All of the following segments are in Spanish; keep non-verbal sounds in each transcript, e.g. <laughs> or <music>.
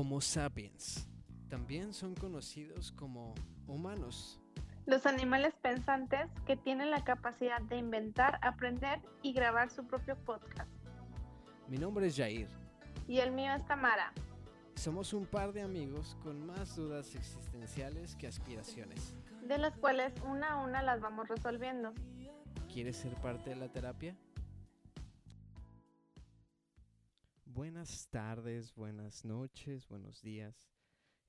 Homo sapiens. También son conocidos como humanos. Los animales pensantes que tienen la capacidad de inventar, aprender y grabar su propio podcast. Mi nombre es Jair. Y el mío es Tamara. Somos un par de amigos con más dudas existenciales que aspiraciones. De las cuales una a una las vamos resolviendo. ¿Quieres ser parte de la terapia? Buenas tardes, buenas noches, buenos días,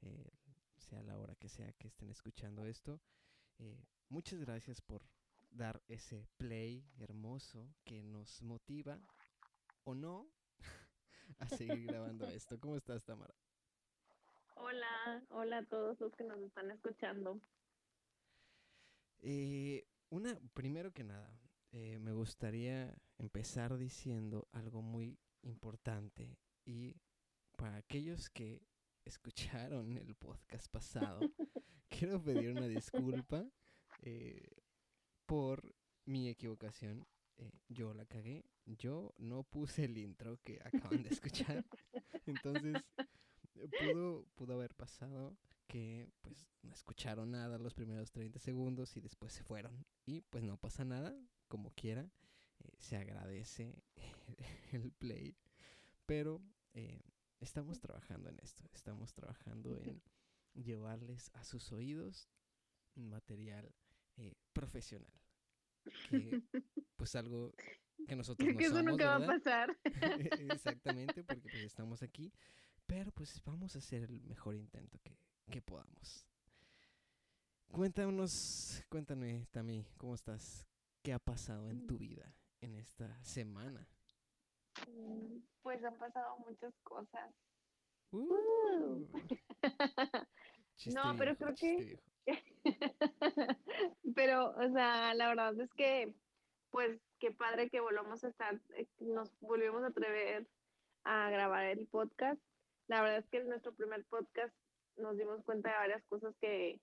eh, sea la hora que sea que estén escuchando esto. Eh, muchas gracias por dar ese play hermoso que nos motiva o no <laughs> a seguir grabando esto. ¿Cómo estás, Tamara? Hola, hola a todos los que nos están escuchando. Eh, una, primero que nada, me gustaría empezar diciendo algo muy importante y para aquellos que escucharon el podcast pasado, <laughs> quiero pedir una disculpa eh, por mi equivocación. Eh, yo la cagué, yo no puse el intro que acaban de escuchar. <laughs> Entonces, pudo, pudo haber pasado que pues no escucharon nada los primeros 30 segundos y después se fueron. Y pues no pasa nada, como quiera. Eh, se agradece <laughs> el play, pero eh, estamos trabajando en esto, estamos trabajando en <laughs> llevarles a sus oídos material eh, profesional, que <laughs> pues algo que nosotros no que eso nunca va a pasar. Exactamente, porque pues estamos aquí, pero pues vamos a hacer el mejor intento que, que podamos. Cuéntanos, cuéntame, Tami, ¿cómo estás? ¿Qué ha pasado en tu vida? En esta semana? Pues han pasado muchas cosas. Uh. <laughs> no, pero creo que... <laughs> pero, o sea, la verdad es que, pues, qué padre que volvamos a estar, eh, nos volvimos a atrever a grabar el podcast. La verdad es que en nuestro primer podcast nos dimos cuenta de varias cosas que,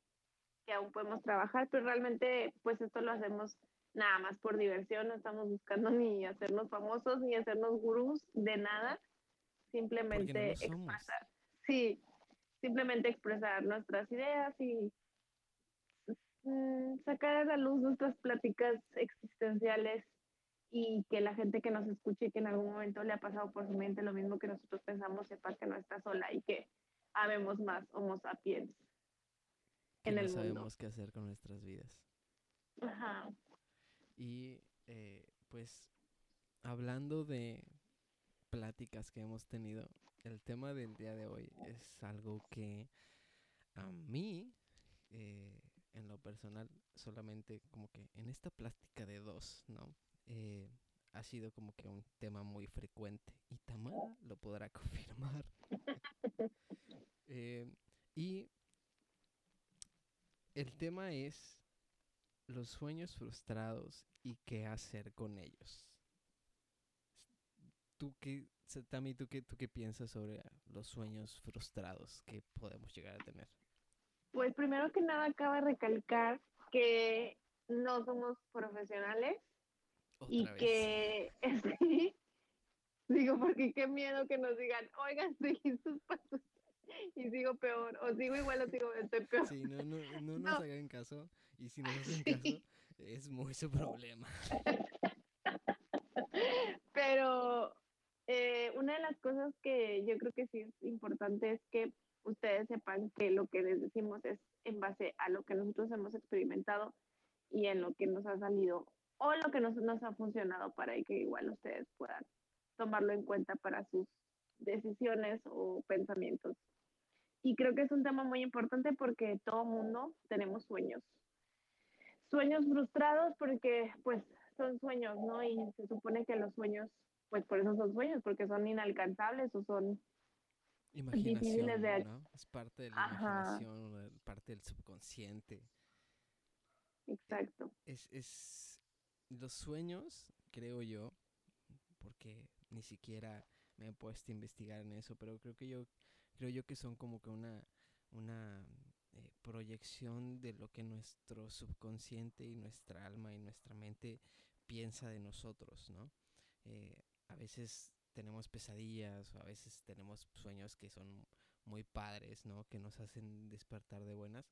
que aún podemos trabajar, pero realmente, pues, esto lo hacemos nada más por diversión, no estamos buscando ni hacernos famosos ni hacernos gurús de nada, simplemente expresar. Sí, simplemente expresar nuestras ideas y mm, sacar a la luz nuestras pláticas existenciales y que la gente que nos escuche y que en algún momento le ha pasado por su mente lo mismo que nosotros pensamos sepa que no está sola y que habemos más homo sapiens que en no el sabemos qué hacer con nuestras vidas. Ajá. Y eh, pues hablando de pláticas que hemos tenido, el tema del día de hoy es algo que a mí, eh, en lo personal, solamente como que en esta plática de dos, ¿no? Eh, ha sido como que un tema muy frecuente y Tamara lo podrá <laughs> confirmar. y el tema es los sueños frustrados y qué hacer con ellos. ¿Tú qué, Tami, ¿tú qué, tú qué piensas sobre los sueños frustrados que podemos llegar a tener? Pues primero que nada acaba de recalcar que no somos profesionales y que <laughs> sí, digo porque qué miedo que nos digan, oigan, <laughs> seguí sus pasos <laughs> y sigo peor, o sigo igual o sigo estoy peor. Sí, no, no, no <laughs> nos hagan caso, y si nos <laughs> hacen caso, es muy su problema. Pero eh, una de las cosas que yo creo que sí es importante es que ustedes sepan que lo que les decimos es en base a lo que nosotros hemos experimentado y en lo que nos ha salido o lo que nos, nos ha funcionado para que igual ustedes puedan tomarlo en cuenta para sus decisiones o pensamientos y creo que es un tema muy importante porque todo mundo tenemos sueños. Sueños frustrados porque pues son sueños, ¿no? Y se supone que los sueños, pues por eso son sueños, porque son inalcanzables o son difíciles de... ¿no? Es parte de la imaginación, parte del subconsciente. Exacto. Es, es los sueños, creo yo, porque ni siquiera me he puesto a investigar en eso, pero creo que yo creo yo que son como que una una eh, proyección de lo que nuestro subconsciente y nuestra alma y nuestra mente piensa de nosotros, ¿no? Eh, a veces tenemos pesadillas o a veces tenemos sueños que son muy padres, ¿no? Que nos hacen despertar de buenas.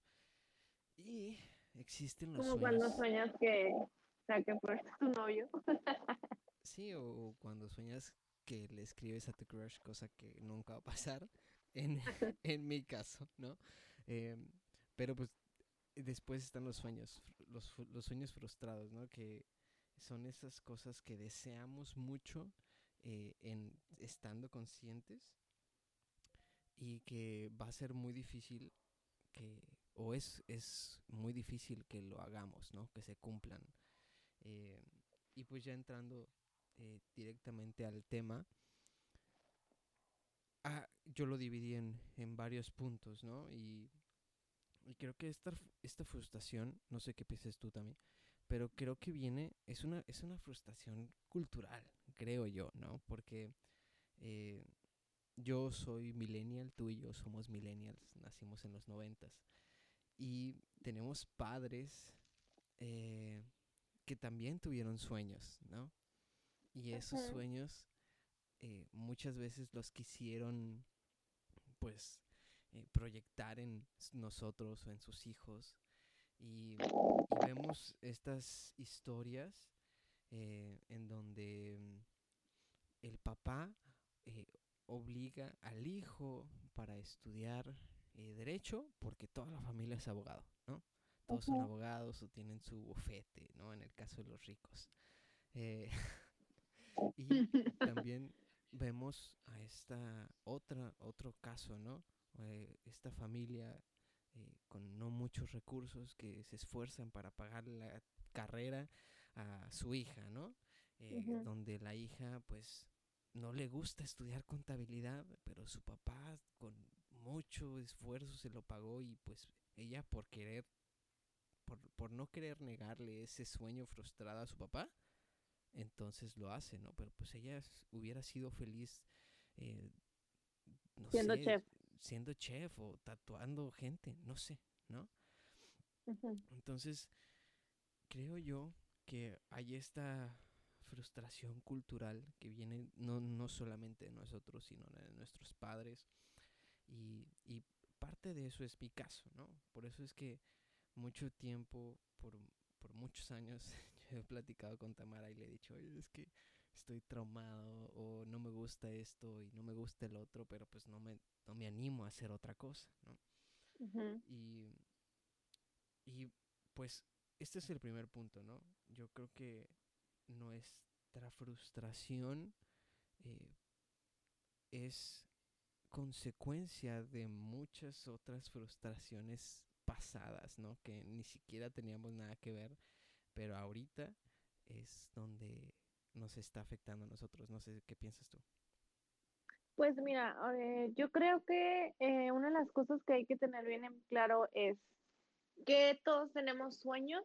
Y existen los Como sueños. cuando sueñas que, o sea, que fuiste tu novio. Sí, o cuando sueñas que le escribes a tu crush, cosa que nunca va a pasar, en, <laughs> en mi caso, ¿no? Em, pero pues después están los sueños, los, los sueños frustrados, ¿no? Que son esas cosas que deseamos mucho eh, en estando conscientes y que va a ser muy difícil que, o es, es muy difícil que lo hagamos, ¿no? Que se cumplan. Eh, y pues ya entrando eh, directamente al tema, ah, yo lo dividí en, en varios puntos, ¿no? Y, y creo que esta, esta frustración, no sé qué piensas tú también, pero creo que viene, es una, es una frustración cultural, creo yo, ¿no? Porque eh, yo soy millennial, tú y yo somos millennials, nacimos en los noventas, y tenemos padres eh, que también tuvieron sueños, ¿no? Y esos sueños eh, muchas veces los quisieron, pues, eh, proyectar en nosotros o en sus hijos. Y, y vemos estas historias eh, en donde mm, el papá eh, obliga al hijo para estudiar derecho porque toda la familia es abogado, ¿no? Todos son abogados o tienen su bufete, ¿no? En el caso de los ricos. <laughs> Y <laughs> también vemos a esta otra, otro caso, ¿no? Eh, esta familia eh, con no muchos recursos que se esfuerzan para pagar la carrera a su hija, ¿no? Eh. Donde la hija, pues, no le gusta estudiar contabilidad, pero su papá con mucho esfuerzo se lo pagó y pues ella por querer, por, por no querer negarle ese sueño frustrado a su papá, entonces lo hace, ¿no? Pero pues ella hubiera sido feliz, eh, no Siendo sé, chef. siendo chef o tatuando gente, no sé, ¿no? Entonces, creo yo que hay esta frustración cultural que viene no, no solamente de nosotros, sino de nuestros padres. Y, y parte de eso es mi caso, ¿no? Por eso es que mucho tiempo, por, por muchos años, <laughs> <laughs> he platicado con Tamara y le he dicho, "Oye, es que estoy traumado o no me gusta esto y no me gusta el otro, pero pues no me, no me animo a hacer otra cosa, ¿no? Y, y pues este es el primer punto, ¿no? Yo creo que nuestra frustración eh, es consecuencia de muchas otras frustraciones pasadas, ¿no? Que ni siquiera teníamos nada que ver, pero ahorita es donde nos está afectando a nosotros. No sé qué piensas tú. Pues mira, eh, yo creo que eh, una de las cosas que hay que tener bien en claro es que todos tenemos sueños,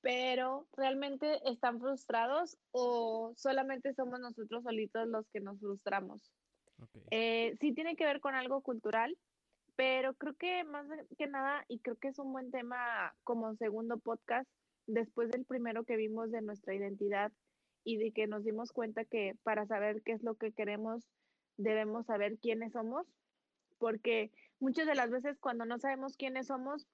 pero realmente están frustrados o solamente somos nosotros solitos los que nos frustramos. Ok. Eh, sí tiene que ver con algo cultural, pero creo que más que nada, y creo que es un buen tema como segundo podcast, después del primero que vimos de nuestra identidad y de que nos dimos cuenta que para saber qué es lo que queremos, debemos saber quiénes somos, porque muchas de las veces cuando no sabemos quiénes somos,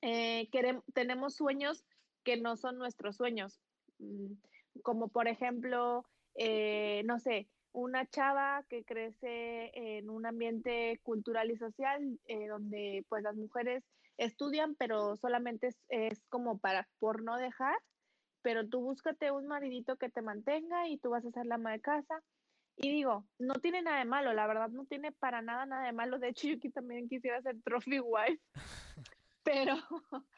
eh, querem- tenemos sueños que no son nuestros sueños, Mm, como por ejemplo, eh, no sé, una chava que crece en un ambiente cultural y social eh, donde pues las mujeres estudian, pero solamente es, es como para por no dejar, pero tú búscate un maridito que te mantenga y tú vas a ser la ama de casa. Y digo, no tiene nada de malo, la verdad no tiene para nada nada de malo. De hecho, yo aquí también quisiera ser trophy wife, <laughs> pero <laughs>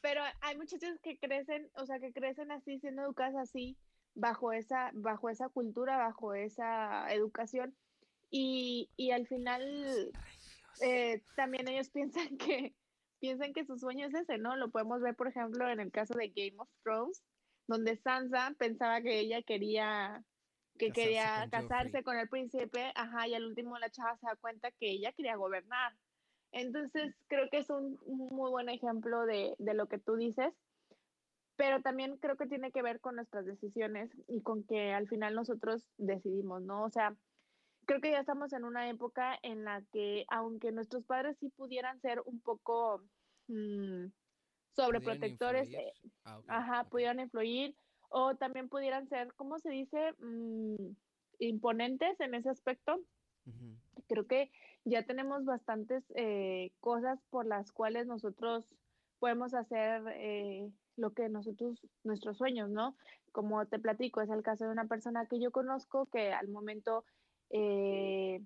pero hay muchachas que crecen, o sea, que crecen así, siendo educadas así, bajo esa, bajo esa cultura, bajo esa educación, y, y al final eh, también ellos <laughs> piensan que, piensan que su sueño es ese, ¿no? Lo podemos ver, por ejemplo, en el caso de Game of Thrones, donde Sansa pensaba que ella quería que Casarse quería con casarse Joffrey. con el príncipe, ajá, y al último la chava se da cuenta que ella quería gobernar. Entonces, creo que es un, un muy buen ejemplo de, de lo que tú dices, pero también creo que tiene que ver con nuestras decisiones y con que al final nosotros decidimos, ¿no? O sea, creo que ya estamos en una época en la que, aunque nuestros padres sí pudieran ser un poco mm, sobreprotectores, eh, ah, ajá, pudieran influir, o también pudieran ser, ¿cómo se dice? Mm, imponentes en ese aspecto. Creo que ya tenemos bastantes eh, cosas por las cuales nosotros podemos hacer eh, lo que nosotros, nuestros sueños, ¿no? Como te platico, es el caso de una persona que yo conozco que al momento, eh,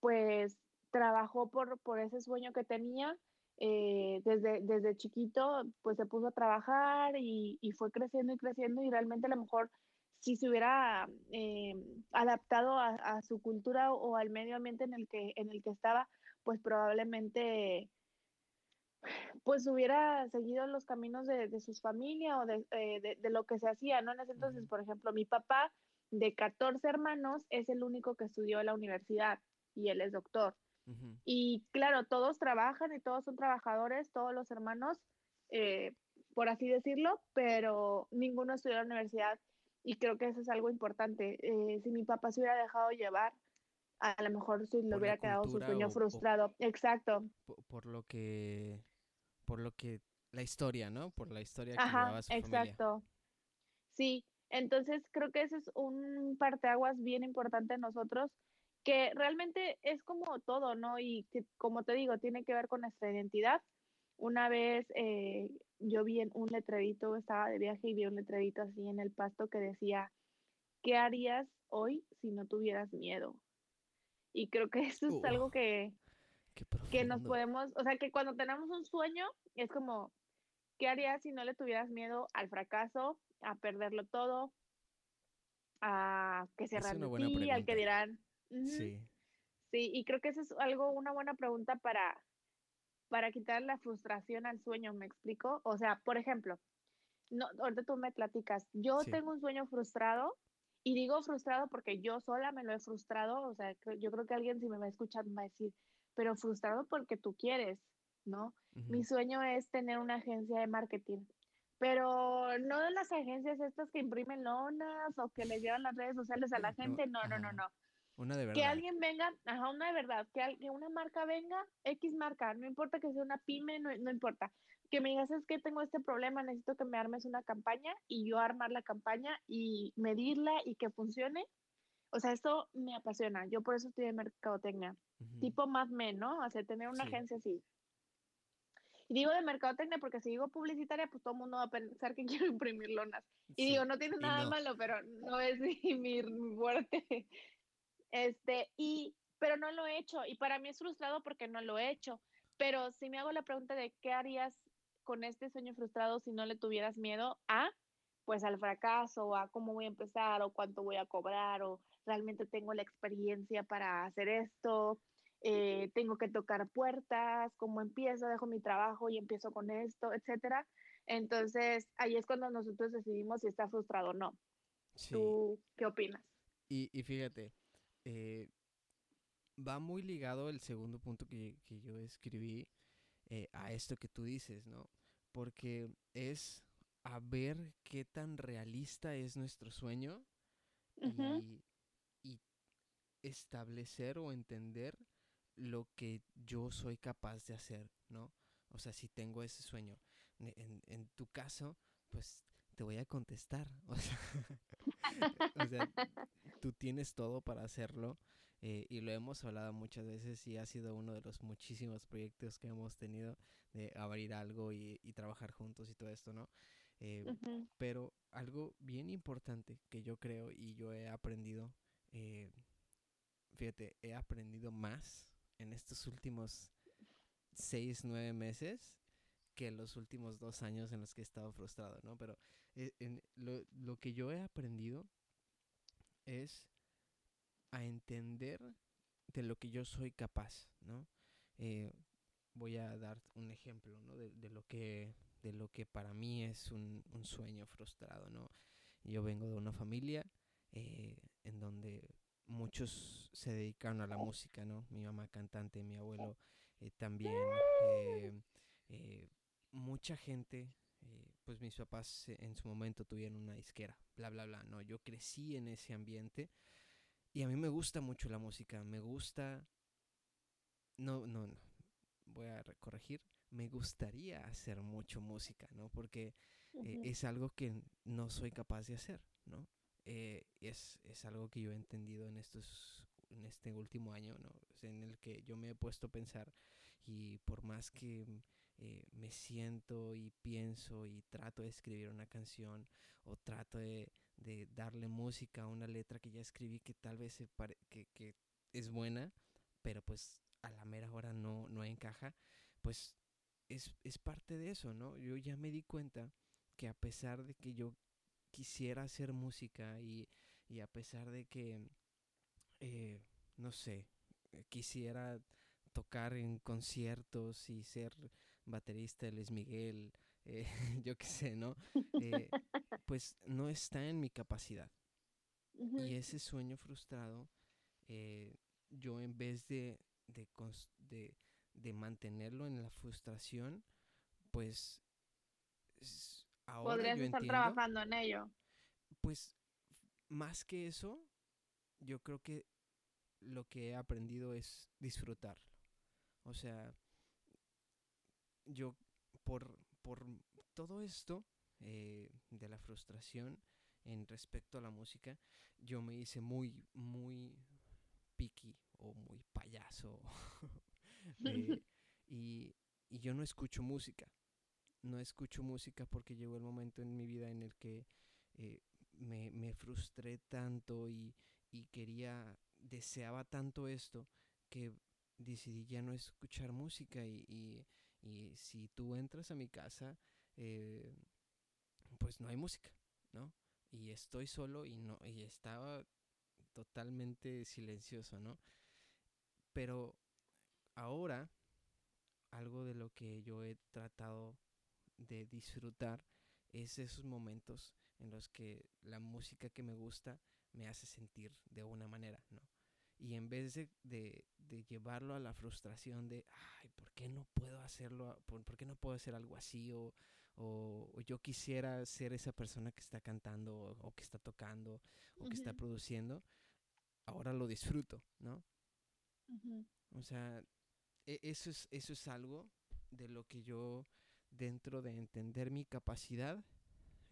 pues, trabajó por, por ese sueño que tenía. Eh, desde, desde chiquito, pues se puso a trabajar y, y, fue creciendo y creciendo y realmente a lo mejor si se hubiera eh, adaptado a, a, su cultura o al medio ambiente en el que, en el que estaba, pues probablemente pues hubiera seguido los caminos de, de sus familias o de, eh, de, de, lo que se hacía, ¿no? En ese entonces, por ejemplo, mi papá de 14 hermanos es el único que estudió en la universidad y él es doctor. Uh -huh. Y claro, todos trabajan y todos son trabajadores, todos los hermanos, eh, por así decirlo, pero ninguno estudió en la universidad y creo que eso es algo importante. Eh, si mi papá se hubiera dejado llevar, a lo mejor si le hubiera quedado su sueño o, frustrado. O, Exacto. Por, por, lo que por lo que la historia, ¿no? Por la historia que Ajá, llevaba su exacto. Familia. Sí, entonces creo que ese es un parteaguas bien importante en nosotros, que realmente es como todo, ¿no? Y que, como te digo, tiene que ver con nuestra identidad. Una vez eh, yo vi en un letrerito, estaba de viaje y vi un letrerito así en el pasto que decía, ¿qué harías hoy si no tuvieras miedo? Y creo que eso es algo que, que nos podemos, o sea, que cuando tenemos un sueño, es como, ¿qué harías si no le tuvieras miedo al fracaso, a perderlo todo, a que se ti, al que dirán? Uh -huh. Sí. Sí, y creo que eso es algo, una buena pregunta para, para quitar la frustración al sueño, ¿me explico? O sea, por ejemplo, no, ahorita tú me platicas, yo sí. tengo un sueño frustrado y digo frustrado porque yo sola me lo he frustrado, o sea, yo creo que alguien si me va a escuchar me va a decir, pero frustrado porque tú quieres, ¿no? Uh -huh. Mi sueño es tener una agencia de marketing, pero no de las agencias estas que imprimen lonas o que le llevan las redes sociales a la gente, no, no, no, no. Una de verdad. Que alguien venga, ajá, una de verdad, que, que una marca venga, X marca, no importa que sea una pyme, no, no importa. Que me digas, es que tengo este problema, necesito que me armes una campaña y yo armar la campaña y medirla y que funcione o sea, esto me apasiona. Yo por eso estoy en mercadotecnia. Uh -huh. Tipo Mad Men, ¿no? O sea, tener una sí. agencia así. Y digo de mercadotecnia porque si digo publicitaria, pues todo el mundo va a pensar que <laughs> quiero imprimir lonas. Y sí. digo, no tiene nada no. malo, pero no es <laughs> mi, mi fuerte. Este, y, pero no lo he hecho. Y para mí es frustrado porque no lo he hecho. Pero si me hago la pregunta de qué harías con este sueño frustrado si no le tuvieras miedo a, pues al fracaso, a cómo voy a empezar, o cuánto voy a cobrar, o realmente tengo la experiencia para hacer esto, eh, tengo que tocar puertas, cómo empiezo, dejo mi trabajo y empiezo con esto, etcétera. Entonces, ahí es cuando nosotros decidimos si está frustrado o no. Sí. ¿Tú qué opinas? Y, y fíjate, eh, va muy ligado el segundo punto que, que yo escribí eh, a esto que tú dices, ¿no? Porque es a ver qué tan realista es nuestro sueño uh -huh. y establecer o entender lo que yo soy capaz de hacer, ¿no? O sea, si tengo ese sueño. En, en tu caso, pues te voy a contestar. <laughs> O sea, o sea tú tienes todo para hacerlo. Eh, y lo hemos hablado muchas veces y ha sido uno de los muchísimos proyectos que hemos tenido de abrir algo y, y trabajar juntos y todo esto, ¿no? Eh, uh -huh. Pero algo bien importante que yo creo y yo he aprendido eh, fíjate, he aprendido más en estos últimos seis, nueve meses que los últimos dos años en los que he estado frustrado, ¿no? Pero eh, en lo, lo, que yo he aprendido es a entender de lo que yo soy capaz, ¿no? Eh, voy a dar un ejemplo, ¿no? De, de, lo que de lo que para mí es un, un sueño frustrado, ¿no? Yo vengo de una familia eh, en donde muchos se dedicaron a la música, ¿no? Mi mamá cantante, mi abuelo eh, también. Eh, eh, mucha gente, eh, pues mis papás en su momento tuvieron una disquera, bla, bla, bla, ¿no? Yo crecí en ese ambiente y a mí me gusta mucho la música, me gusta... No, no, no, voy a corregir, me gustaría hacer mucho música, ¿no? Porque eh, es algo que no soy capaz de hacer, ¿no? Eh, es, es, algo que yo he entendido en estos en este último año, ¿no? En el que yo me he puesto a pensar y por más que eh, me siento y pienso y trato de escribir una canción o trato de, de darle música a una letra que ya escribí que tal vez se que, que, es buena, pero pues a la mera hora no, no encaja, pues es, es parte de eso, ¿no? Yo ya me di cuenta que a pesar de que yo quisiera hacer música y, y a pesar de que, eh, no sé, quisiera tocar en conciertos y ser baterista de Luis Miguel, eh, <laughs> yo qué sé, ¿no? Eh, <laughs> pues no está en mi capacidad. Y ese sueño frustrado, eh, yo en vez de, de, de, de, mantenerlo en la frustración, pues ahora Podrías estar trabajando en ello. Pues más que eso, yo creo que lo que he aprendido es disfrutarlo. O sea, yo por, por todo esto eh, de la frustración en respecto a la música, yo me hice muy, muy picky o muy payaso. <laughs> Eh, <laughs> y, y, yo no escucho música. No escucho música porque llegó el momento en mi vida en el que eh, me, me, frustré tanto y, y quería, deseaba tanto esto que decidí ya no escuchar música y, y, si tú entras a mi casa, eh, pues no hay música, ¿no? Y estoy solo y no, y estaba totalmente silencioso, ¿no? Pero ahora, algo de lo que yo he tratado de disfrutar es esos momentos en los que la música que me gusta me hace sentir de una manera, ¿no? Y en vez de, de, llevarlo a la frustración de, ay, ¿por qué no puedo hacerlo? ¿Por, qué no puedo hacer algo así? O, o, yo quisiera ser esa persona que está cantando o, que está tocando o que está produciendo, ahora lo disfruto, ¿no? O sea, e, eso, es, eso es algo de lo que yo, dentro de entender mi capacidad,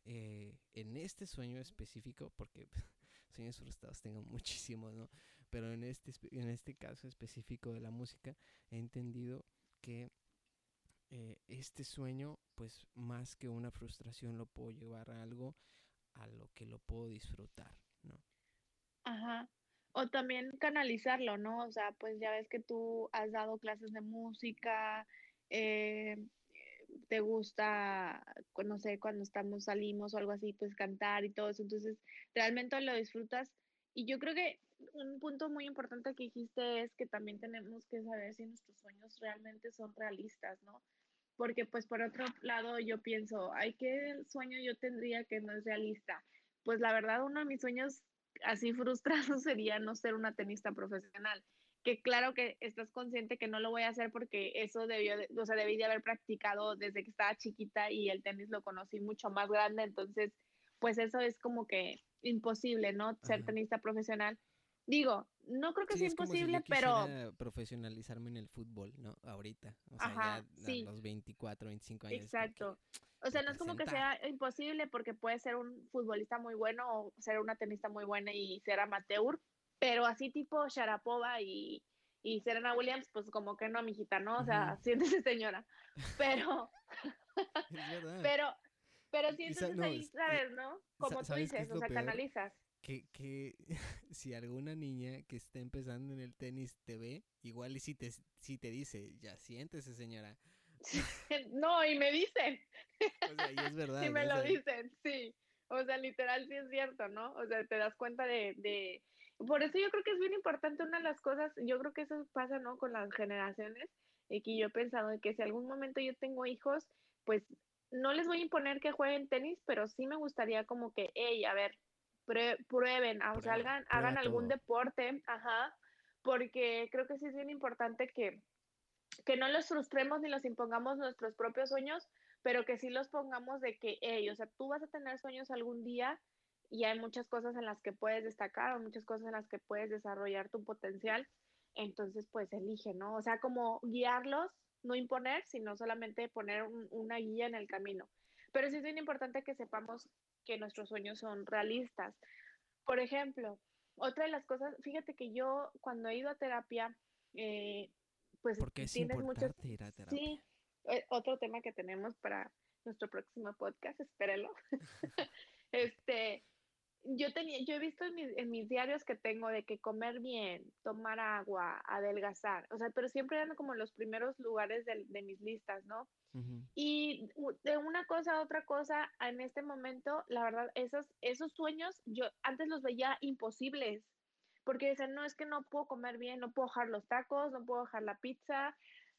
eh, en este sueño específico, porque <laughs> sueños frustrados tengo muchísimos, ¿no? Pero en este, en este caso específico de la música, he entendido que eh, este sueño, pues más que una frustración, lo puedo llevar a algo a lo que lo puedo disfrutar, ¿no? Ajá. O también canalizarlo, ¿no? O sea, pues ya ves que tú has dado clases de música, eh, te gusta, no sé, cuando estamos, salimos o algo así, pues cantar y todo eso. Entonces, realmente lo disfrutas. Y yo creo que un punto muy importante que dijiste es que también tenemos que saber si nuestros sueños realmente son realistas, ¿no? Porque pues por otro lado yo pienso, ay, ¿qué sueño yo tendría que no es realista? Pues la verdad uno de mis sueños así frustrados <laughs> sería no ser una tenista profesional que claro que estás consciente que no lo voy a hacer porque eso debió, o sea, debí de haber practicado desde que estaba chiquita y el tenis lo conocí mucho más grande, entonces, pues eso es como que imposible, ¿no? Ser tenista profesional. Digo, no creo que sea imposible, pero... profesionalizarme en el fútbol, ¿no? Ahorita, o sea, ya a los 24, 25 años. Exacto. O sea, no es como que sea imposible porque puede ser un futbolista muy bueno o ser una tenista muy buena y ser amateur, pero así tipo Sharapova y, y Serena Williams, pues como que no, mijita, ¿no? O sea, <laughs> siéntese señora. Pero, <laughs> pero, pero siéntese ahí, ¿sabes, no? Como tú dices, o sea, canalizas. Que, que <laughs> si alguna niña que está empezando en el tenis te ve, igual y si te, si te dice, ya siéntese señora. no, y me dicen. O sea, y es verdad. Sí, me lo dicen, sí. O sea, literal sí es cierto, ¿no? O sea, te das cuenta de, de por eso yo creo que es bien importante una de las cosas, yo creo que eso pasa, ¿no? Con las generaciones, y que yo he pensado que si algún momento yo tengo hijos, pues no les voy a imponer que jueguen tenis, pero sí me gustaría como que, hey, a ver, prueben, o sea, hagan, hagan algún deporte, ajá, porque creo que sí es bien importante que, que no los frustremos ni los impongamos nuestros propios sueños, pero que sí los pongamos de que, hey, o sea, tú vas a tener sueños algún día y hay muchas cosas en las que puedes destacar o muchas cosas en las que puedes desarrollar tu potencial, entonces pues elige, ¿no? O sea, como guiarlos, no imponer, sino solamente poner una guía en el camino. Pero sí es bien importante que sepamos que nuestros sueños son realistas. Por ejemplo, otra de las cosas, fíjate que yo cuando he ido a terapia, eh, pues Porque es tienes muchas... ir a terapia. Sí, otro tema que tenemos para nuestro próximo podcast, espérelo. <laughs> <laughs> este, yo tenía, yo he visto en mis, en mis, diarios que tengo de que comer bien, tomar agua, adelgazar, o sea, pero siempre eran como los primeros lugares de, de mis listas, ¿no? Y de una cosa a otra cosa, en este momento, la verdad, esos, esos sueños, yo antes los veía imposibles, porque decían, no, es que no puedo comer bien, no puedo dejar los tacos, no puedo dejar la pizza,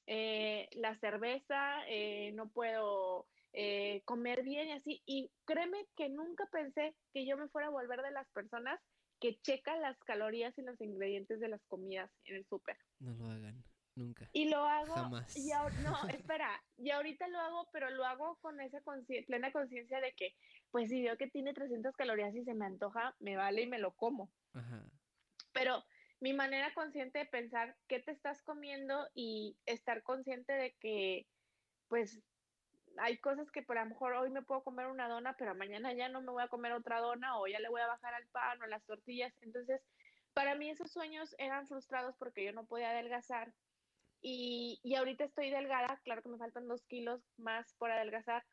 eh, la cerveza, eh, no puedo eh, comer bien y así. Y créeme que nunca pensé que yo me fuera a volver de las personas que checan las calorías y los ingredientes de las comidas en el súper. No lo hagan, nunca. Y lo hago. Jamás. Y no, <laughs> espera, y ahorita lo hago, pero lo hago con esa plena conciencia de que, pues si veo que tiene 300 calorías y se me antoja, me vale y me lo como. Ajá. Pero mi manera consciente de pensar qué te estás comiendo y estar consciente de que, pues, hay cosas que por lo mejor hoy me puedo comer una dona, pero mañana ya no me voy a comer otra dona o ya le voy a bajar al pan o a las tortillas. Entonces, para mí esos sueños eran frustrados porque yo no podía adelgazar. Y, y ahorita estoy delgada, claro que me faltan dos kilos más por adelgazar,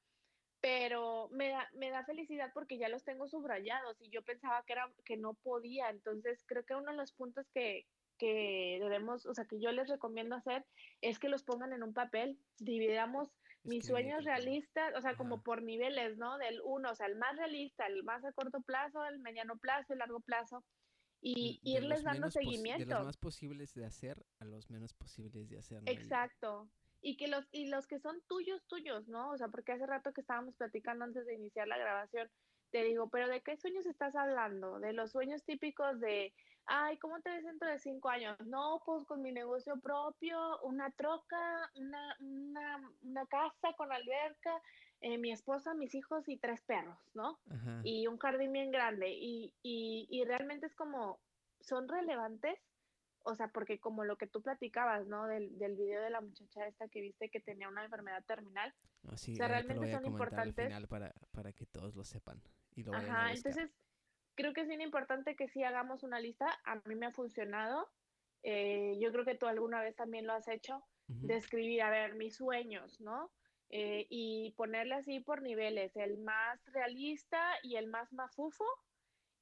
pero me da, me da felicidad porque ya los tengo subrayados y yo pensaba que, era, que no podía. Entonces, creo que uno de los puntos que, que debemos, o sea, que yo les recomiendo hacer es que los pongan en un papel, dividamos mis sueños realistas, o sea, como por niveles, ¿no? Del uno, o sea, el más realista, el más a corto plazo, el mediano plazo, el largo plazo, y irles dando seguimiento. De los más posibles de hacer a los menos posibles de hacer. Exacto. Y que los, y los que son tuyos, tuyos, ¿no? O sea, porque hace rato que estábamos platicando antes de iniciar la grabación, te digo, pero ¿de qué sueños estás hablando? De los sueños típicos de, ay, ¿cómo te ves dentro de cinco años? No, pues con mi negocio propio, una troca, una, una, una casa con alberca, eh, mi esposa, mis hijos y tres perros, ¿no? Y un jardín bien grande. Y, y, y realmente es como, son relevantes, o sea, porque como lo que tú platicabas, ¿no? Del, del video de la muchacha esta que viste que tenía una enfermedad terminal. o sea, realmente son importantes. Al final para, para que todos lo sepan. Y lo vayan Ajá, entonces creo que es bien importante que sí hagamos una lista. A mí me ha funcionado. Eh, yo creo que tú alguna vez también lo has hecho, de escribir, a ver, mis sueños, ¿no? Eh, y ponerle así por niveles, el más realista y el más mafufo.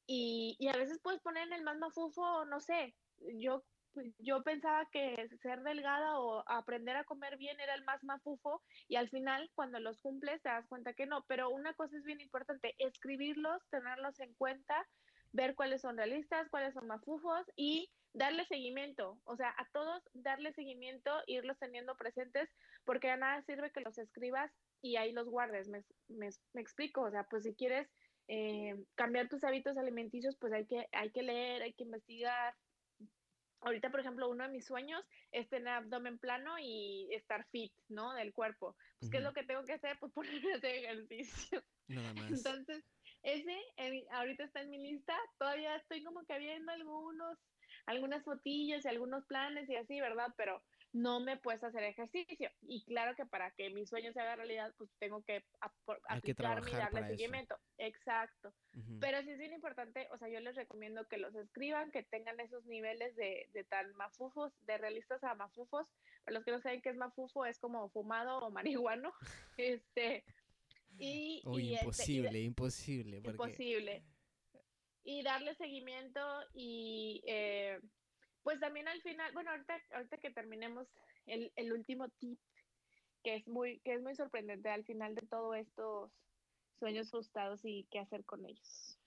Y, y a veces puedes poner en el más mafufo, no sé, yo pues, yo pensaba que ser delgada o aprender a comer bien era el más mafufo y al final cuando los cumples te das cuenta que no, pero una cosa es bien importante, escribirlos, tenerlos en cuenta, ver cuáles son realistas, cuáles son mafufos y darle seguimiento, o sea, a todos darle seguimiento, irlos teniendo presentes, porque a nada sirve que los escribas y ahí los guardes, me, me, explico, o sea, pues si quieres eh, cambiar tus hábitos alimenticios, pues hay que, hay que leer, hay que investigar, Ahorita, por ejemplo, uno de mis sueños es tener abdomen plano y estar fit, ¿no? Del cuerpo. Pues, ¿qué es lo que tengo que hacer? Pues <laughs> ponerme a hacer ejercicio. Nada más. Entonces, ese ahorita está en mi lista. Todavía estoy como que viendo algunos, algunas fotillas y algunos planes y así, ¿verdad? Pero no me puedes hacer ejercicio. Y claro que para que mi sueño se haga realidad, pues tengo que aplicarme y darle seguimiento. Exacto. Pero sí es bien importante, o sea, yo les recomiendo que los escriban, que tengan esos niveles de, de tan mafufos, de realistas a mafufos. Para los que no saben qué es mafufo, es como fumado o marihuano. <laughs> este. Y, este, imposible, imposible. Imposible. Y darle seguimiento y eh, pues también al final, bueno, ahorita, ahorita que terminemos el, el último tip, que es muy, que es muy sorprendente al final de todos estos sueños frustrados y qué hacer con ellos.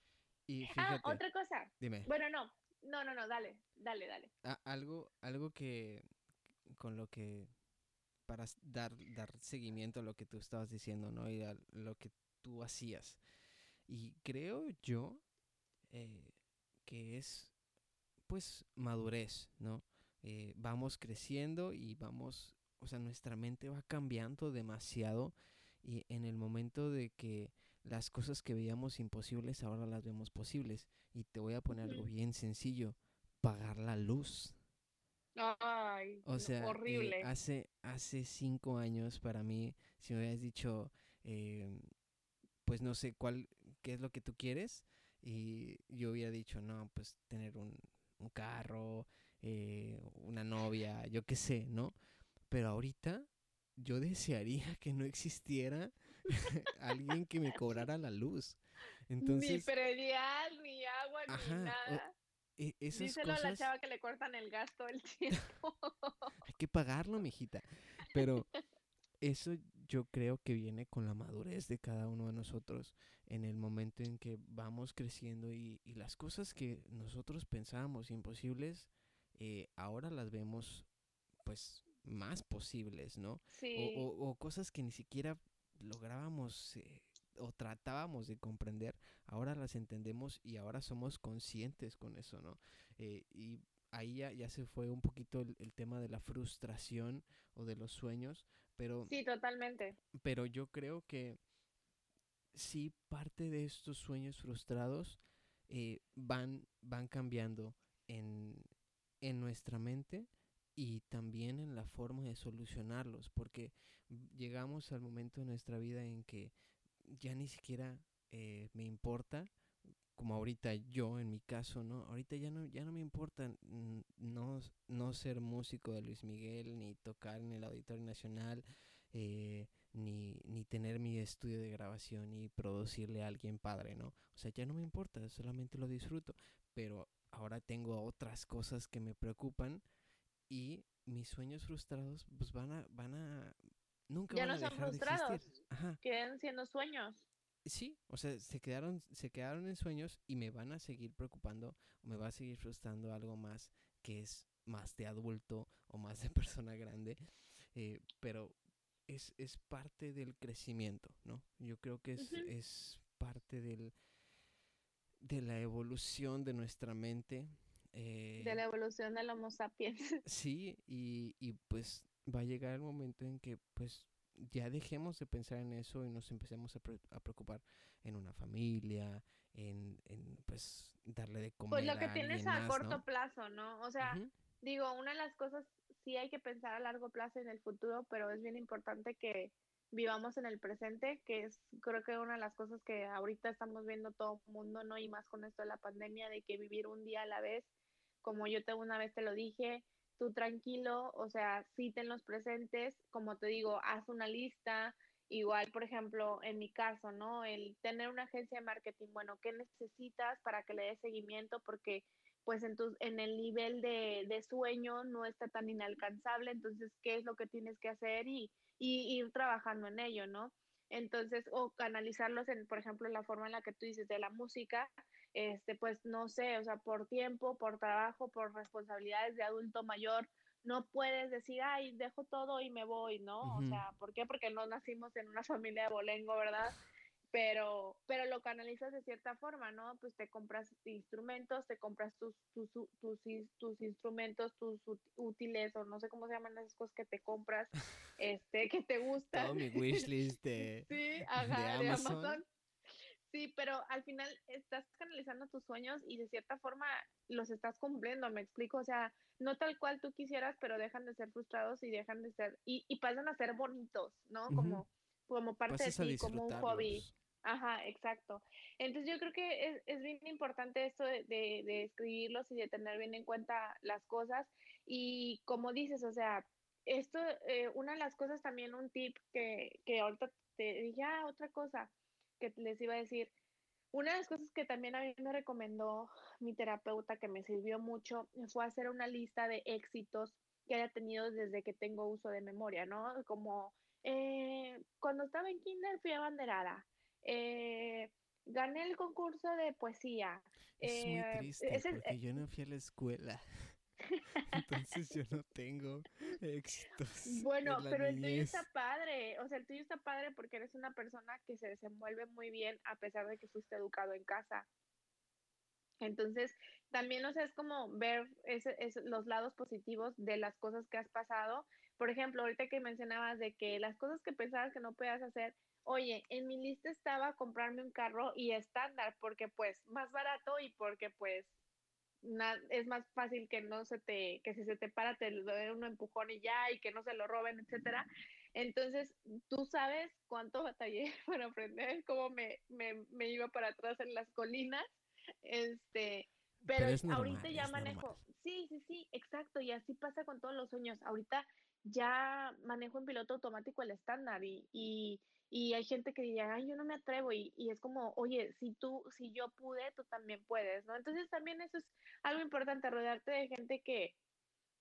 Y ah, otra cosa. Dime. Bueno, no, no, no, no, dale, dale, dale. Ah, algo, algo que con lo que para dar, dar seguimiento a lo que tú estabas diciendo, ¿no? Y a lo que tú hacías. Y creo yo eh, que es pues madurez, ¿no? Eh, vamos creciendo y vamos, o sea, nuestra mente va cambiando demasiado y en el momento de que las cosas que veíamos imposibles ahora las vemos posibles. Y te voy a poner algo bien sencillo, pagar la luz. Ay, O sea, eh, horrible. hace, hace cinco años para mí, si me hubieras dicho, eh, pues no sé cuál, qué es lo que tú quieres, y yo hubiera dicho, no, pues tener un, un carro, eh, una novia, yo qué sé, ¿no? Pero ahorita yo desearía que no existiera <laughs> alguien que me cobrara la luz. ni Entonces, predial, ni agua, Ajá, ni nada. e- esas Díselo a la chava que le cortan el gas todo el <laughs> tiempo. hay que pagarlo, mijita. Pero eso yo creo que viene con la madurez de cada uno de nosotros en el momento en que vamos creciendo y, y las cosas que nosotros pensábamos imposibles, eh, ahora las vemos pues más posibles, ¿no? O, Sí, o- o cosas que ni siquiera lográbamos eh, o tratábamos de comprender, ahora las entendemos y ahora somos conscientes con eso, ¿no? Eh, y ahí ya, ya se fue un poquito el, el tema de la frustración o de los sueños, pero, sí, totalmente. pero yo creo que sí parte de estos sueños frustrados eh, van, van cambiando en, en nuestra mente y también en la forma de solucionarlos, porque llegamos al momento de nuestra vida en que ya ni siquiera eh, me importa, como ahorita yo en mi caso, ¿no? Ahorita ya no, ya no me importa no, no ser músico de Luis Miguel, ni tocar en el Auditorio Nacional, eh, ni, ni tener mi estudio de grabación y producirle a alguien padre, ¿no? O sea, ya no me importa, solamente lo disfruto, pero ahora tengo otras cosas que me preocupan y mis sueños frustrados pues van a, van a, nunca Ya van no a son de frustrados, existir. Ajá. quedan siendo sueños. Sí, o sea, se quedaron, se quedaron en sueños y me van a seguir preocupando o me va a seguir frustrando algo más que es más de adulto o más de <laughs> persona grande, eh, pero es, es parte del crecimiento, ¿no? Yo creo que es, es parte del, de la evolución de nuestra mente. eh, De la evolución del Homo sapiens. <laughs> Sí, y, y pues va a llegar el momento en que pues ya dejemos de pensar en eso y nos empecemos a, pre- a preocupar en una familia, en, en pues darle de comer Pues lo que a tienes a más, corto ¿no? plazo, ¿no? O sea, digo, una de las cosas sí hay que pensar a largo plazo en el futuro, pero es bien importante que vivamos en el presente, que es creo que una de las cosas que ahorita estamos viendo todo el mundo, ¿no? Y más con esto de la pandemia, de que vivir un día a la vez, como yo te una vez te lo dije, tú tranquilo, o sea, sí ten los presentes, como te digo, haz una lista, igual, por ejemplo, en mi caso, ¿no? El tener una agencia de marketing, bueno, ¿qué necesitas para que le des seguimiento? Porque pues en, tu, en el nivel de, de, sueño no está tan inalcanzable, entonces, ¿qué es lo que tienes que hacer? Y, y ir trabajando en ello, ¿no? Entonces, o canalizarlos en, por ejemplo, la forma en la que tú dices de la música, este, pues no sé, o sea, por tiempo, por trabajo, por responsabilidades de adulto mayor, no puedes decir, ay, dejo todo y me voy, ¿no? O sea, ¿por qué? Porque no nacimos en una familia de bolengo, ¿verdad? Pero, pero lo canalizas de cierta forma, ¿no? Pues te compras instrumentos, te compras tus, tus, tus, tus instrumentos, tus útiles, o no sé cómo se llaman esas cosas que te compras, <laughs> este, que te gustan. Todo mi wishlist de, <laughs> sí, ajá, de de Amazon. Sí, pero al final estás canalizando tus sueños y de cierta forma los estás cumpliendo, me explico, o sea, no tal cual tú quisieras, pero dejan de ser frustrados y dejan de ser, y, y pasan a ser bonitos, ¿no? Como, como parte Pasas a de ti, como un hobby. Ajá, exacto. Entonces yo creo que es, es bien importante esto de, de, de escribirlos y de tener bien en cuenta las cosas. Y como dices, o sea, esto, eh, una de las cosas también, un tip que, que ahorita te dije, ah, otra cosa que les iba a decir. Una de las cosas que también a mí me recomendó mi terapeuta, que me sirvió mucho, fue hacer una lista de éxitos que haya tenido desde que tengo uso de memoria, ¿no? Como eh, cuando estaba en kinder fui abanderada, eh, gané el concurso de poesía. Es muy eh, triste ese- porque yo no fui a la escuela. <laughs> Entonces yo no tengo éxitos. Bueno, pero el tuyo está padre, o sea, el tuyo está padre porque eres una persona que se desenvuelve muy bien a pesar de que fuiste educado en casa. Entonces, también, o sea, es como ver ese, los lados positivos de las cosas que has pasado. Por ejemplo, ahorita que mencionabas de que las cosas que pensabas que no podías hacer, oye, en mi lista estaba comprarme un carro y estándar, porque pues más barato y porque pues es más fácil que no se te, que si se te para te doy un empujón y ya, y que no se lo roben, etcétera. Entonces, tú sabes cuánto batallé <laughs> para aprender cómo me, me, me iba para atrás en las colinas, este, pero, ahorita ya manejo, sí, sí, sí, exacto, y así pasa con todos los sueños. Ahorita ya manejo en piloto automático el estándar y, y, y hay gente que dice, ay, yo no me atrevo y, y, es como, oye, si tú, si yo pude, tú también puedes, ¿no? Entonces también eso es algo importante, rodearte de gente que,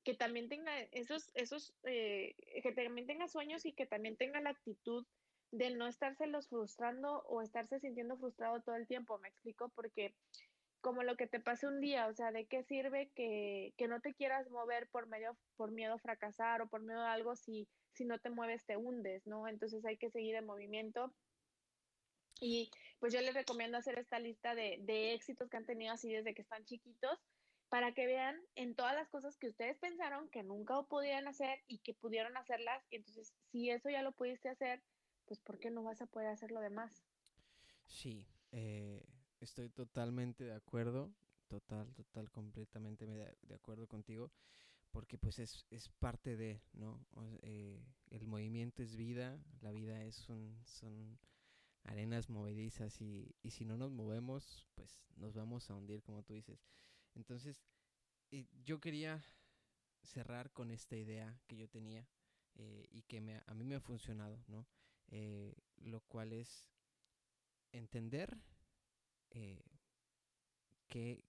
que también tenga esos, esos, eh, que también tenga sueños y que también tenga la actitud de no estárselos frustrando o estarse sintiendo frustrado todo el tiempo, me explico, porque como lo que te pase un día, o sea, ¿de qué sirve que, que, no te quieras mover por medio, por miedo a fracasar o por miedo a algo si, si no te mueves te hundes, ¿no? Entonces hay que seguir en movimiento. Y pues yo les recomiendo hacer esta lista de, de éxitos que han tenido así desde que están chiquitos para que vean en todas las cosas que ustedes pensaron que nunca podían hacer y que pudieron hacerlas. Y entonces, si eso ya lo pudiste hacer, pues ¿por qué no vas a poder hacer lo demás? Sí, eh, estoy totalmente de acuerdo, total, total, completamente de, acuerdo contigo, porque pues es, es parte de, ¿no? Eh, el movimiento es vida, la vida es un, son arenas movedizas y, y si no nos movemos, pues nos vamos a hundir, como tú dices. Entonces, eh, yo quería cerrar con esta idea que yo tenía eh, y que me, a mí me ha funcionado, ¿no? lo cual es entender eh,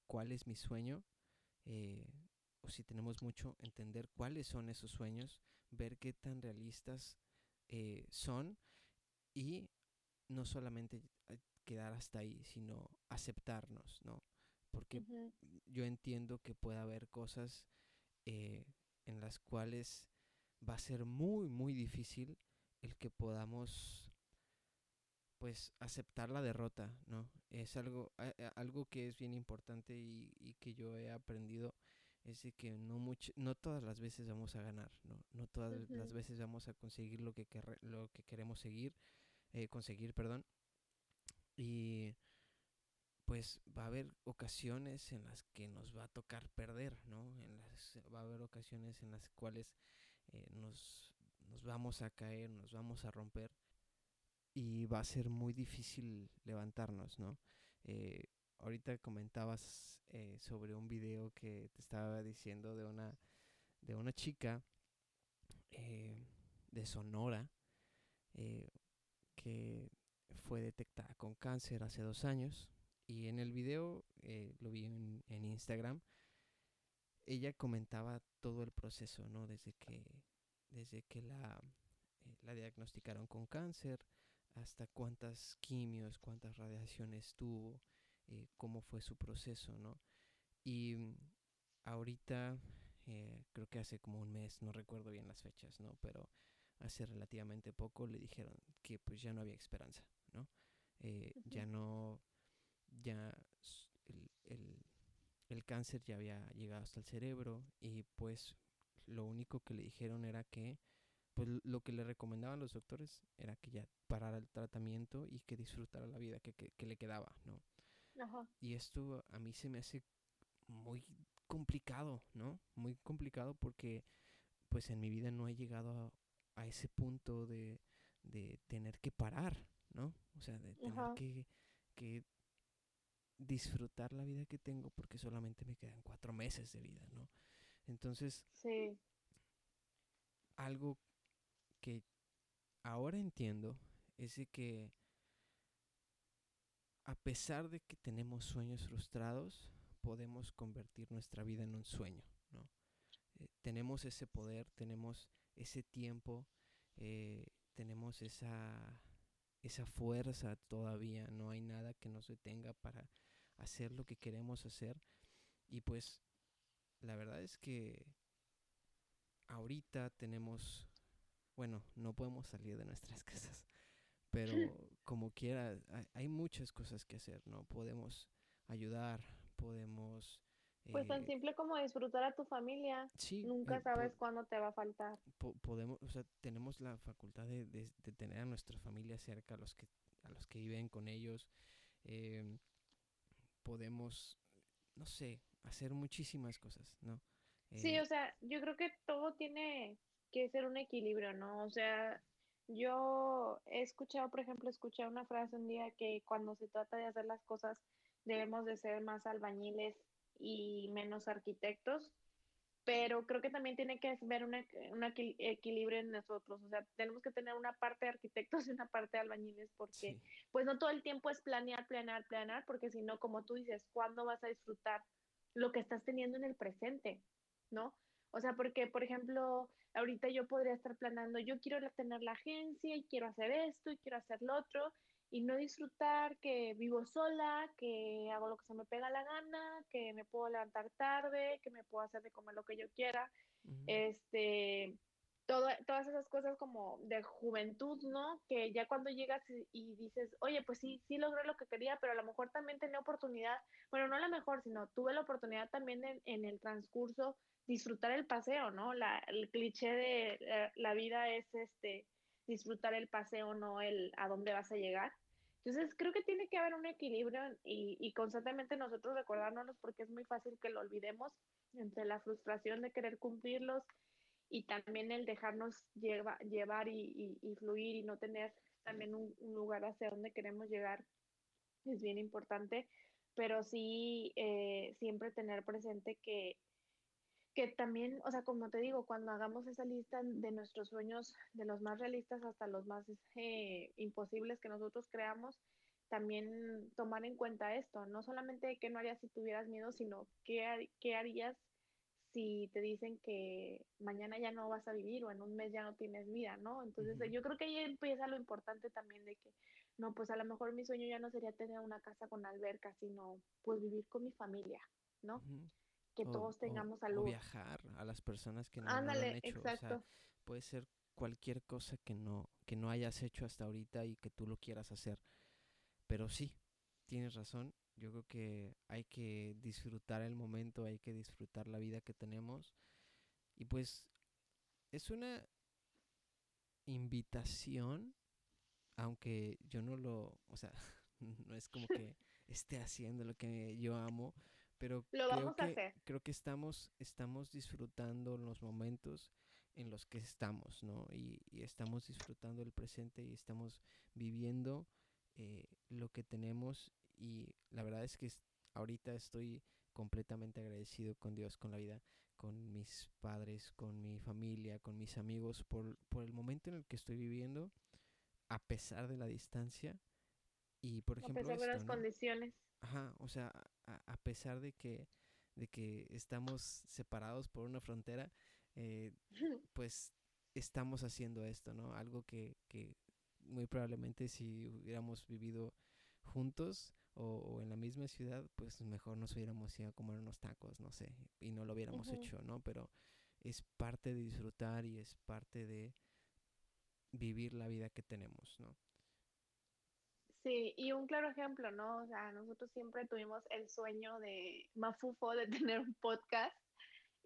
cuál es mi sueño, eh, o si tenemos mucho, entender cuáles son esos sueños, ver qué tan realistas eh, son y no solamente quedar hasta ahí, sino aceptarnos, ¿no? Porque yo entiendo que puede haber cosas en las cuales va a ser muy, muy difícil el que podamos pues aceptar la derrota, ¿no? Es algo, algo que es bien importante y, que yo he aprendido es de que no mucho, no todas las veces vamos a ganar, ¿no? No todas las veces vamos a conseguir lo que, lo que queremos seguir, eh, conseguir, perdón. Y pues va a haber ocasiones en las que nos va a tocar perder, ¿no? En las, va a haber ocasiones en las cuales eh, nos, nos vamos a caer, nos vamos a romper y va a ser muy difícil levantarnos, ¿no? Eh, ahorita comentabas eh, sobre un video que te estaba diciendo de una, de una chica eh, de Sonora que fue detectada con cáncer hace dos años y en el video lo vi en, Instagram ella comentaba todo el proceso no desde que desde que la la diagnosticaron con cáncer hasta cuántas quimios, cuántas radiaciones tuvo, eh, cómo fue su proceso, ¿no? Y mm, ahorita, eh, creo que hace como un mes, no recuerdo bien las fechas, ¿no? Pero hace relativamente poco le dijeron que pues ya no había esperanza, ¿no? Eh, ya no, ya el, el, el cáncer ya había llegado hasta el cerebro y pues lo único que le dijeron era que pues lo que le recomendaban los doctores era que ya parara el tratamiento y que disfrutara la vida que, que, le quedaba, ¿no? Ajá. Y esto a mí se me hace muy complicado, ¿no? Muy complicado porque pues en mi vida no he llegado a, ese punto de, de, tener que parar, ¿no? O sea, de tener que, que disfrutar la vida que tengo porque solamente me quedan cuatro meses de vida, ¿no? Entonces, sí. algo que ahora entiendo es de que a pesar de que tenemos sueños frustrados, podemos convertir nuestra vida en un sueño, ¿no? Eh, tenemos ese poder, tenemos ese tiempo, eh, tenemos esa, esa fuerza todavía, no hay nada que nos detenga para hacer lo que queremos hacer. Y pues la verdad es que ahorita tenemos bueno, no podemos salir de nuestras <laughs> casas, pero como quiera, hay, muchas cosas que hacer, ¿no? Podemos ayudar, podemos Pues tan Eh, simple como disfrutar a tu familia. sí, Nunca eh, sabes cuándo te va a faltar. po- podemos, o sea, tenemos la facultad de, de- de tener a nuestra familia cerca, a los que, a los que viven con ellos. em, podemos, no sé, hacer muchísimas cosas, ¿no? Sí, Eh, o sea, yo creo que todo tiene que ser un equilibrio, ¿no? O sea, yo he escuchado, por ejemplo, escuché una frase un día que cuando se trata de hacer las cosas debemos de ser más albañiles y menos arquitectos, pero creo que también tiene que haber un equi- equilibrio en nosotros, o sea, tenemos que tener una parte de arquitectos y una parte de albañiles porque sí, pues no todo el tiempo es planear, planear, planear, porque si no, como tú dices, ¿cuándo vas a disfrutar lo que estás teniendo en el presente? ¿No? O sea, porque, por ejemplo, ahorita yo podría estar planeando, yo quiero tener la agencia y quiero hacer esto y quiero hacer lo otro, y no disfrutar que vivo sola, que hago lo que se me pega la gana, que me puedo levantar tarde, que me puedo hacer de comer lo que yo quiera este, todo, todas esas cosas como de juventud, ¿no? Que ya cuando llegas y, y dices, oye, pues sí, sí logré lo que quería, pero a lo mejor también tenía oportunidad, bueno, no la mejor, sino tuve la oportunidad también en, en el transcurso disfrutar el paseo, ¿no? La, el cliché de eh, la vida es este disfrutar el paseo, no el a dónde vas a llegar. Entonces, creo que tiene que haber un equilibrio y, y constantemente nosotros recordárnoslos porque es muy fácil que lo olvidemos entre la frustración de querer cumplirlos y también el dejarnos lleva, llevar y, y, fluir y no tener también un, un, lugar hacia donde queremos llegar es bien importante, pero sí eh, siempre tener presente que, que también, o sea, como te digo, cuando hagamos esa lista de nuestros sueños, de los más realistas hasta los más eh, imposibles que nosotros creamos, también tomar en cuenta esto, no solamente qué no harías si tuvieras miedo, sino qué, qué harías si te dicen que mañana ya no vas a vivir o en un mes ya no tienes vida, ¿no? Entonces uh -huh. yo creo que ahí empieza lo importante también de que, no, pues a lo mejor mi sueño ya no sería tener una casa con alberca, sino pues vivir con mi familia, ¿no? Uh -huh. Que o, todos tengamos o, salud. O viajar a las personas que no, Ándale, no lo han hecho. exacto. O sea, puede ser cualquier cosa que no, que no hayas hecho hasta ahorita y que tú lo quieras hacer. Pero sí, tienes razón. Yo creo que hay que disfrutar el momento, hay que disfrutar la vida que tenemos. Y pues es una invitación, aunque yo no lo, o sea, <laughs> no es como que <laughs> esté haciendo lo que yo amo, pero lo creo que a hacer. creo que estamos estamos disfrutando los momentos en los que estamos, ¿no? Y, y estamos disfrutando el presente y estamos viviendo eh, lo que tenemos y la verdad es que ahorita estoy completamente agradecido con Dios, con la vida, con mis padres, con mi familia, con mis amigos, por, por el momento en el que estoy viviendo, a pesar de la distancia. Y por ejemplo, a pesar esto, de las ¿no? condiciones. Ajá, o sea, a, a, pesar de que, de que estamos separados por una frontera, eh, <laughs> pues estamos haciendo esto, ¿no? Algo que, que muy probablemente si hubiéramos vivido juntos o, o, en la misma ciudad, pues mejor nos hubiéramos ido a comer unos tacos, no sé, y no lo hubiéramos uh -huh. hecho, ¿no? Pero es parte de disfrutar y es parte de vivir la vida que tenemos, ¿no? Sí, y un claro ejemplo, ¿no? O sea, nosotros siempre tuvimos el sueño de Mafufo de <laughs> tener un podcast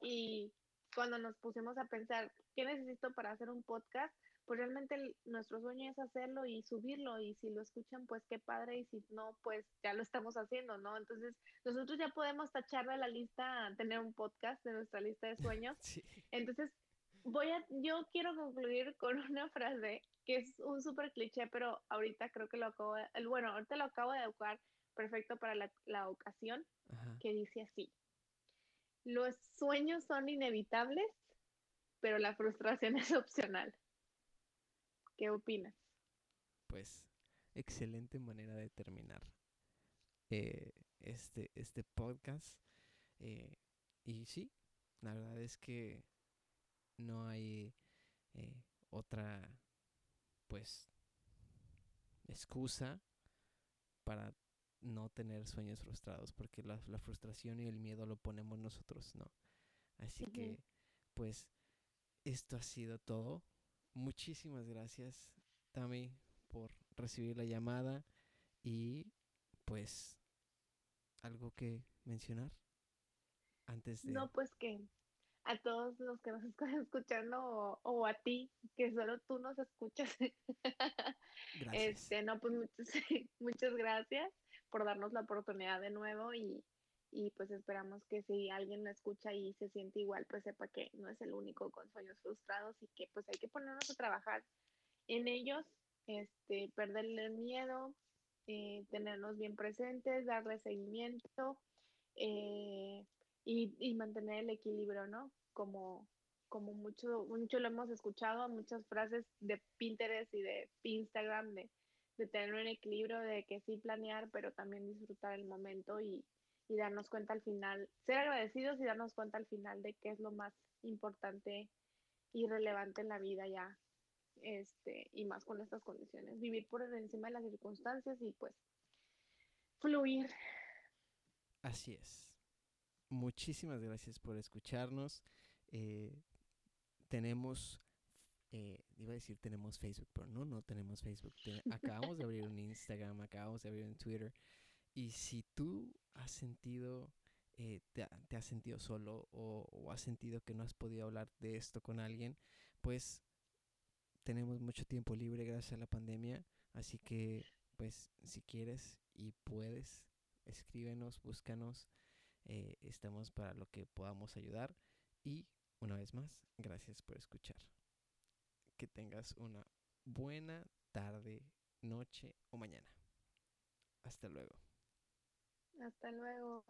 y cuando nos pusimos a pensar, ¿qué necesito para hacer un podcast? Pues realmente el, nuestro sueño es hacerlo y subirlo y si lo escuchan, pues qué padre y si no, pues ya lo estamos haciendo, ¿no? Entonces, nosotros ya podemos tachar de la lista tener un podcast de nuestra lista de sueños. <laughs> Sí. Entonces, voy a, yo quiero concluir con una frase que es un súper cliché, pero ahorita creo que lo acabo de, bueno, ahorita lo acabo de educar perfecto para la, la ocasión, Ajá. que dice así, los sueños son inevitables, pero la frustración es opcional. ¿Qué opinas? Pues, excelente manera de terminar eh, este, este podcast. Eh, y sí, la verdad es que no hay eh, otra pues excusa para no tener sueños frustrados porque la, la, frustración y el miedo lo ponemos nosotros no así uh -huh. que pues esto ha sido todo muchísimas gracias Tami por recibir la llamada y pues algo que mencionar antes de... No, pues que a todos los que nos están <laughs> escuchando o, a ti, que solo tú nos escuchas. Gracias. Este, no, pues muchas, <laughs> muchas gracias por darnos la oportunidad de nuevo y, y pues esperamos que si alguien lo escucha y se siente igual, pues sepa que no es el único con sueños frustrados y que pues hay que ponernos a trabajar en ellos, este, perderle el miedo, eh, tenernos bien presentes, darle seguimiento eh, y, y, mantener el equilibrio, ¿no? Como, como mucho, mucho lo hemos escuchado, muchas frases de Pinterest y de Instagram de, de tener un equilibrio, de que sí planear, pero también disfrutar el momento y, y darnos cuenta al final, ser agradecidos y darnos cuenta al final de qué es lo más importante y relevante en la vida ya, este, y más con estas condiciones, vivir por encima de las circunstancias y pues fluir. Así es. Muchísimas gracias por escucharnos. Eh, tenemos, eh, iba a decir tenemos Facebook, pero no, no tenemos Facebook. acabamos de abrir un Instagram, acabamos de abrir un Twitter. Y si tú has sentido, eh, te, has sentido solo o, o, has sentido que no has podido hablar de esto con alguien, pues tenemos mucho tiempo libre gracias a la pandemia. Así que, pues, si quieres y puedes, escríbenos, búscanos. Eh, estamos para lo que podamos ayudar. Y una vez más, gracias por escuchar. Que tengas una buena tarde, noche o mañana. Hasta luego. Hasta luego.